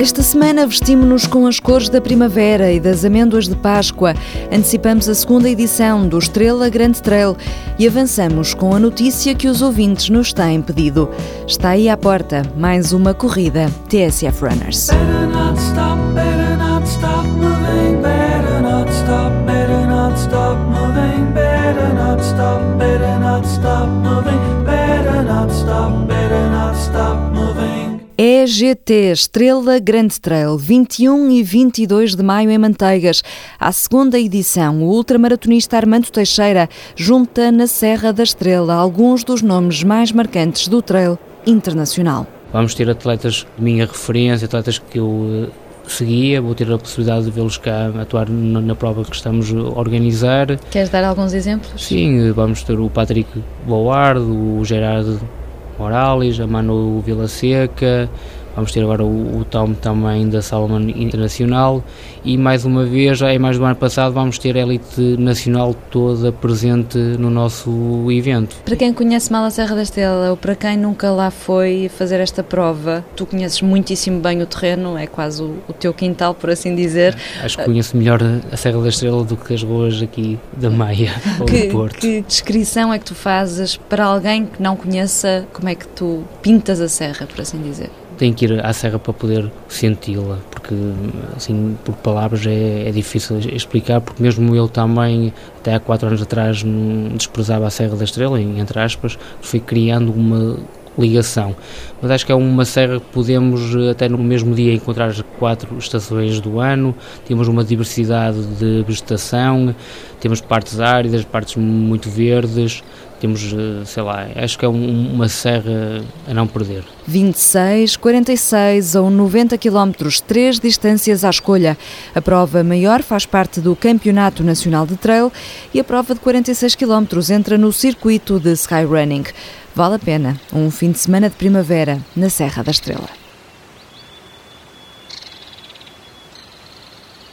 Esta semana vestimos-nos com as cores da primavera e das amêndoas de Páscoa. Antecipamos a segunda edição do Estrela Grande Trail e avançamos com a notícia que os ouvintes nos têm pedido. Está aí à porta mais uma corrida TSF Runners. EGT Estrela Grande Trail, 21 e 22 de maio em Manteigas. A segunda edição, o ultramaratonista Armando Teixeira junta na Serra da Estrela alguns dos nomes mais marcantes do trail internacional. Vamos ter atletas de minha referência, atletas que eu eh, seguia, vou ter a possibilidade de vê-los cá atuar na, na, prova que estamos a organizar. Queres dar alguns exemplos? Sim, vamos ter o Patrick Board, o Gerardo Morales, a Manu Vila Seca, Vamos ter agora o, o Tom também da Salomon Internacional e mais uma vez, em mais do ano passado, vamos ter a elite nacional toda presente no nosso evento. Para quem conhece mal a Serra da Estrela ou para quem nunca lá foi fazer esta prova, tu conheces muitíssimo bem o terreno, é quase o, o teu quintal, por assim dizer. Acho que conheço melhor a Serra da Estrela do que as ruas aqui da Maia ou que, do Porto. Que descrição é que tu fazes para alguém que não conheça como é que tu pintas a serra, por assim dizer? Tem que ir à serra para poder senti-la, porque assim por palavras é, é, difícil explicar, porque mesmo eu também até há quatro anos atrás desprezava a Serra da Estrela, entre aspas, fui criando uma ligação. Mas acho que é uma serra que podemos até no mesmo dia encontrar as quatro estações do ano, temos uma diversidade de vegetação, temos partes áridas, partes muito verdes, temos, eh, sei lá, acho que é um, uma serra a não perder. 26, 46 ou 90 quilómetros, três distâncias à escolha. A prova maior faz parte do Campeonato Nacional de Trail e a prova de 46 quilómetros entra no circuito de Skyrunning. Vale a pena um fim de semana de primavera na Serra da Estrela.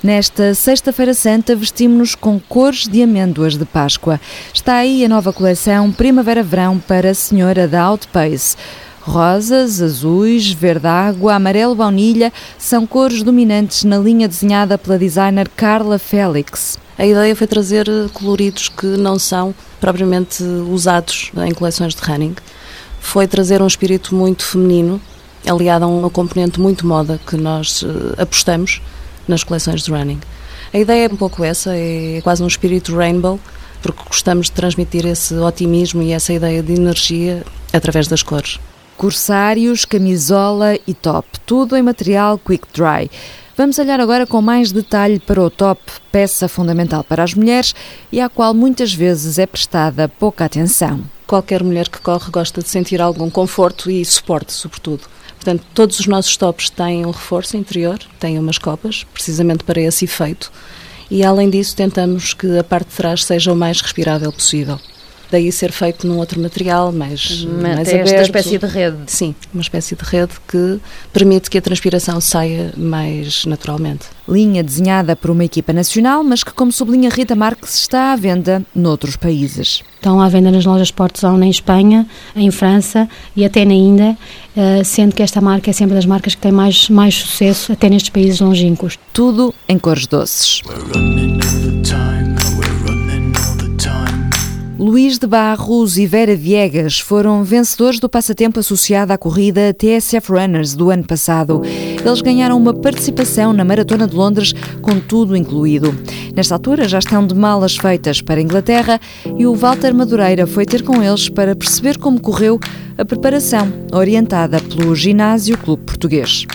Nesta Sexta-feira Santa vestimos-nos com cores de amêndoas de Páscoa. Está aí a nova coleção Primavera-Verão para a Senhora da Outpace. Rosas, azuis, verde água, amarelo baunilha são cores dominantes na linha desenhada pela designer Carla Félix. A ideia foi trazer coloridos que não são propriamente usados em coleções de running. Foi trazer um espírito muito feminino, aliado a uma componente muito moda que nós eh, apostamos nas coleções de running. A ideia é um pouco essa, é quase um espírito rainbow, porque gostamos de transmitir esse otimismo e essa ideia de energia através das cores. Corsários, camisola e top, tudo em material quick dry. Vamos olhar agora com mais detalhe para o top, peça fundamental para as mulheres e à qual muitas vezes é prestada pouca atenção. Qualquer mulher que corre gosta de sentir algum conforto e suporte, sobretudo. Portanto, todos os nossos tops têm um reforço interior, têm umas copas, precisamente para esse efeito. E além disso, tentamos que a parte de trás seja o mais respirável possível daí ser feito num outro material mais, mais aberto. esta espécie de rede. Sim, uma espécie de rede que permite que a transpiração saia mais naturalmente. Linha desenhada por uma equipa nacional, mas que, como sublinha Rita Marques, está à venda noutros países. Estão à venda nas lojas Sportzone em Espanha, em França e até na Índia, eh, sendo que esta marca é sempre das marcas que tem mais, mais sucesso até nestes países longínquos. Tudo em cores doces. Luís de Barros e Vera Viegas foram vencedores do passatempo associado à corrida TSF Runners do ano passado. Eles ganharam uma participação na Maratona de Londres com tudo incluído. Nesta altura já estão de malas feitas para a Inglaterra e o Walter Madureira foi ter com eles para perceber como correu a preparação orientada pelo Ginásio Clube Português.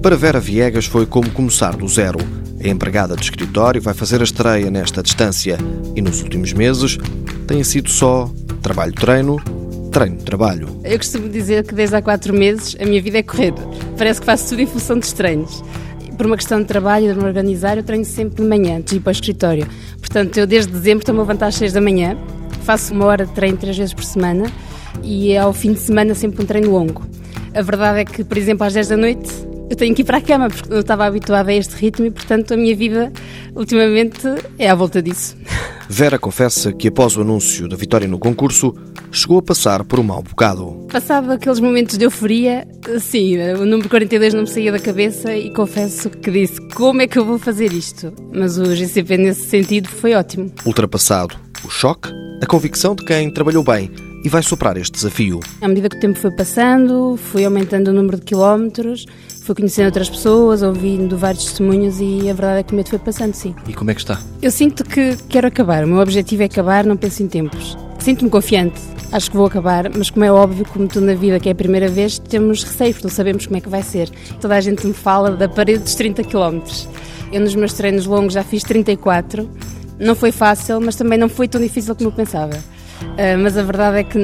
Para Vera Viegas foi como começar do zero. É empregada de escritório, vai fazer a estreia nesta distância e nos últimos meses tem sido só trabalho-treino, treino-trabalho. Eu costumo dizer que desde há quatro meses a minha vida é corrida. Parece que faço tudo em função dos treinos. Por uma questão de trabalho de me organizar, eu treino sempre de manhã, antes de ir para o escritório. Portanto, eu desde dezembro estou-me a levantar às seis da manhã, faço uma hora de treino três vezes por semana e ao fim de semana sempre um treino longo. A verdade é que, por exemplo, às 10 da noite eu tenho que ir para a cama porque não estava habituada a este ritmo e, portanto, a minha vida ultimamente é à volta disso. Vera confessa que após o anúncio da vitória no concurso, chegou a passar por um mau bocado. Passado aqueles momentos de euforia, sim, o número 42 não me saía da cabeça e confesso que disse como é que eu vou fazer isto? Mas o GCP nesse sentido foi ótimo. Ultrapassado o choque, a convicção de quem trabalhou bem e vai superar este desafio. À medida que o tempo foi passando, fui aumentando o número de quilómetros, fui conhecendo outras pessoas, ouvindo vários testemunhos e a verdade é que o medo foi passando, sim. E como é que está? Eu sinto que quero acabar, o meu objetivo é acabar, não penso em tempos. Sinto-me confiante, acho que vou acabar, mas como é óbvio, como tudo na vida que é a primeira vez, temos receio, não sabemos como é que vai ser. Toda a gente me fala da parede dos 30 km. Eu nos meus treinos longos já fiz 34, não foi fácil, mas também não foi tão difícil como eu pensava. Uh, mas a verdade é que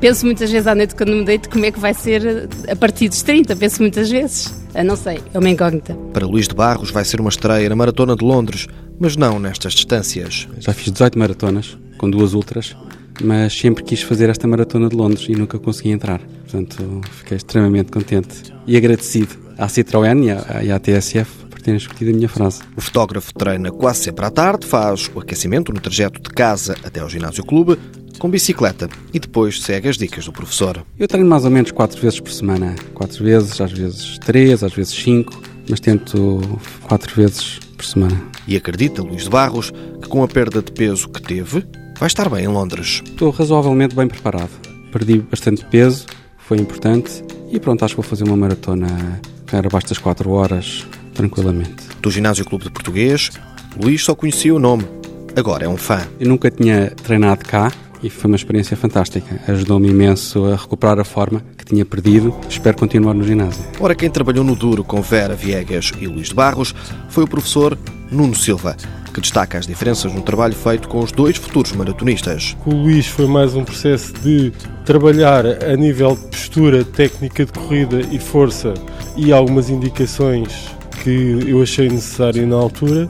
penso muitas vezes à noite quando me deito como é que vai ser a partir dos 30, penso muitas vezes. Uh, não sei, é uma incógnita. Para Luís de Barros vai ser uma estreia na Maratona de Londres, mas não nestas distâncias. Já fiz 18 maratonas, com duas ultras, mas sempre quis fazer esta Maratona de Londres e nunca consegui entrar. Portanto, fiquei extremamente contente e agradecido à Citroën e à, e à TSF por terem escolhido a minha frase. O fotógrafo treina quase sempre à tarde, faz o aquecimento no trajeto de casa até ao ginásio clube, com bicicleta e depois segue as dicas do professor. Eu treino mais ou menos quatro vezes por semana. Quatro vezes, às vezes três, às vezes cinco, mas tento quatro vezes por semana. E acredita Luís de Barros que com a perda de peso que teve, vai estar bem em Londres. Estou razoavelmente bem preparado. Perdi bastante peso, foi importante e pronto, acho que vou fazer uma maratona era abaixo das 4 horas, tranquilamente. Do Ginásio Clube de Português, Luís só conhecia o nome. Agora é um fã. Eu nunca tinha treinado cá, e foi uma experiência fantástica. Ajudou-me imenso a recuperar a forma que tinha perdido. Espero continuar no ginásio. Ora, quem trabalhou no duro com Vera Viegas e Luís de Barros foi o professor Nuno Silva, que destaca as diferenças no trabalho feito com os dois futuros maratonistas. Com o Luís foi mais um processo de trabalhar a nível de postura, técnica de corrida e força e algumas indicações que eu achei necessário na altura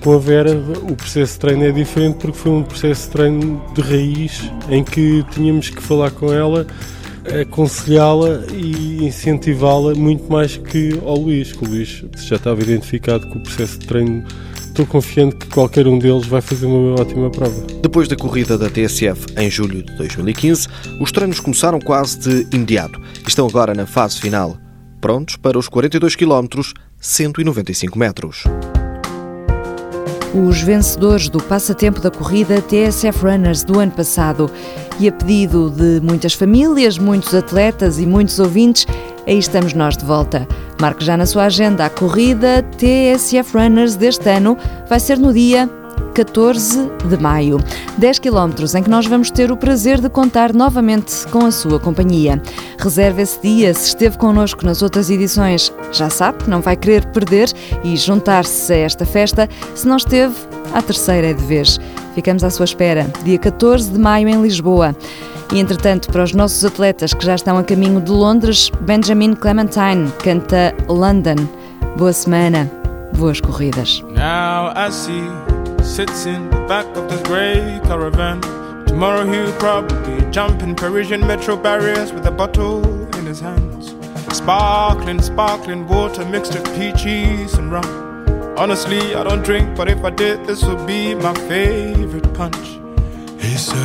com a Vera, o processo de treino é diferente porque foi um processo de treino de raiz em que tínhamos que falar com ela, aconselhá-la e incentivá-la muito mais que ao Luís, que o Luís já estava identificado com o processo de treino. Estou confiante que qualquer um deles vai fazer uma ótima prova. Depois da corrida da TSF em julho de 2015, os treinos começaram quase de imediato e estão agora na fase final, prontos para os 42 km, 195 metros. Os vencedores do passatempo da corrida TSF Runners do ano passado. E a pedido de muitas famílias, muitos atletas e muitos ouvintes, aí estamos nós de volta. Marque já na sua agenda a corrida TSF Runners deste ano. Vai ser no dia 14 de maio. 10 quilómetros em que nós vamos ter o prazer de contar novamente com a sua companhia. Reserve esse dia. Se esteve connosco nas outras edições, já sabe que não vai querer perder e juntar-se a esta festa. Se não esteve, a terceira é de vez. Ficamos à sua espera, dia 14 de maio em Lisboa. E entretanto, para os nossos atletas que já estão a caminho de Londres, Benjamin Clementine canta London. Boa semana, boas corridas. Now I see sits in the back of this grey caravan. Tomorrow he'll probably jump in Parisian metro barriers with a bottle in his hands. Sparkling, sparkling water mixed with peaches and rum. Honestly, I don't drink, but if I did, this would be my favorite punch. He said,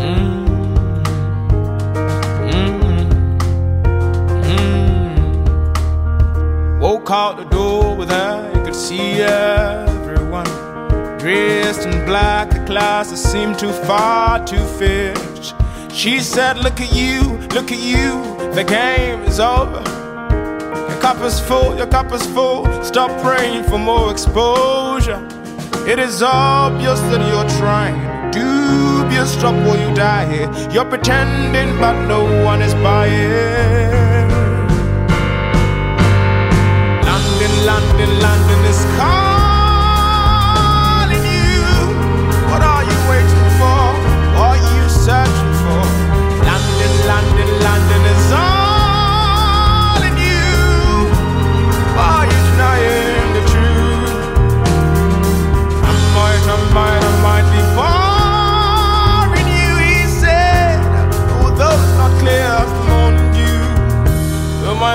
mm, mm, mm. Woke out the door with her could see everyone dressed in black. The classes seemed too far to fit. She said, Look at you, look at you, the game is over. Your cup is full, your cup is full. Stop praying for more exposure. It is obvious that you're trying. Dubious, stop or you die here. You're pretending, but no one is buying.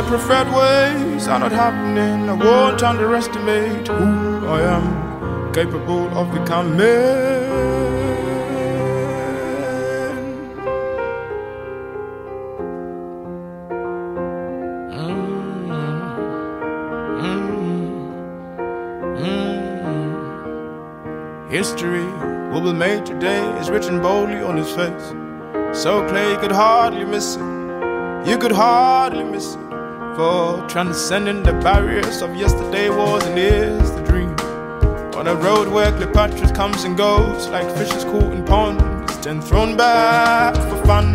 My preferred ways are not happening. I won't underestimate who I am. capable of becoming. History will be made today is written boldly on his face. So clear you could hardly miss it. You could hardly miss it. For transcending the barriers of yesterday was and is the dream. On a road where Cleopatra comes and goes like fishes caught in ponds, then thrown back for fun.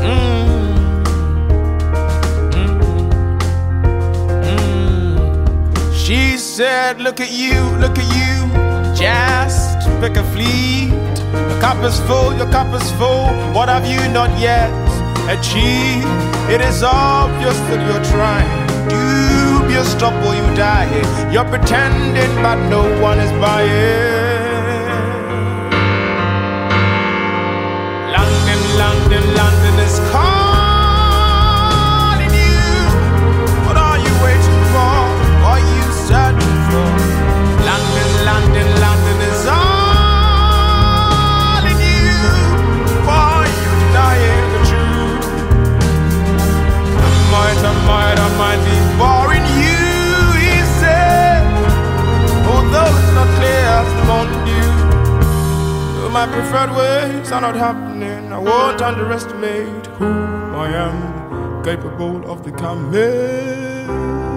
Mm. Mm. Mm. She said, Look at you, look at you just pick a fleet. Your cup is full, your cup is full. What have you not yet achieved? It is obvious that you're trying. Dubious or you die. You're pretending, but no one is buying. My preferred ways are not happening, I won't underestimate who I am, capable of becoming.